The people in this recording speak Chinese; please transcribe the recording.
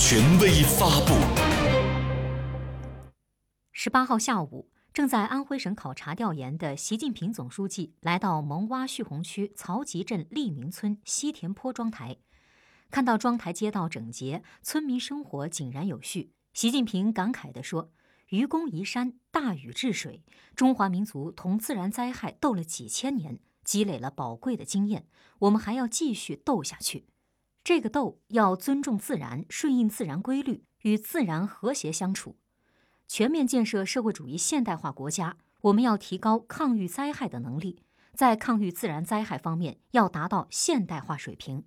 权威发布。十八号下午，正在安徽省考察调研的习近平总书记来到蒙洼蓄洪区曹集镇利民村西田坡庄台，看到庄台街道整洁，村民生活井然有序，习近平感慨地说。愚公移山，大禹治水，中华民族同自然灾害斗了几千年，积累了宝贵的经验。我们还要继续斗下去。这个斗要尊重自然，顺应自然规律，与自然和谐相处。全面建设社会主义现代化国家，我们要提高抗御灾害的能力，在抗御自然灾害方面要达到现代化水平。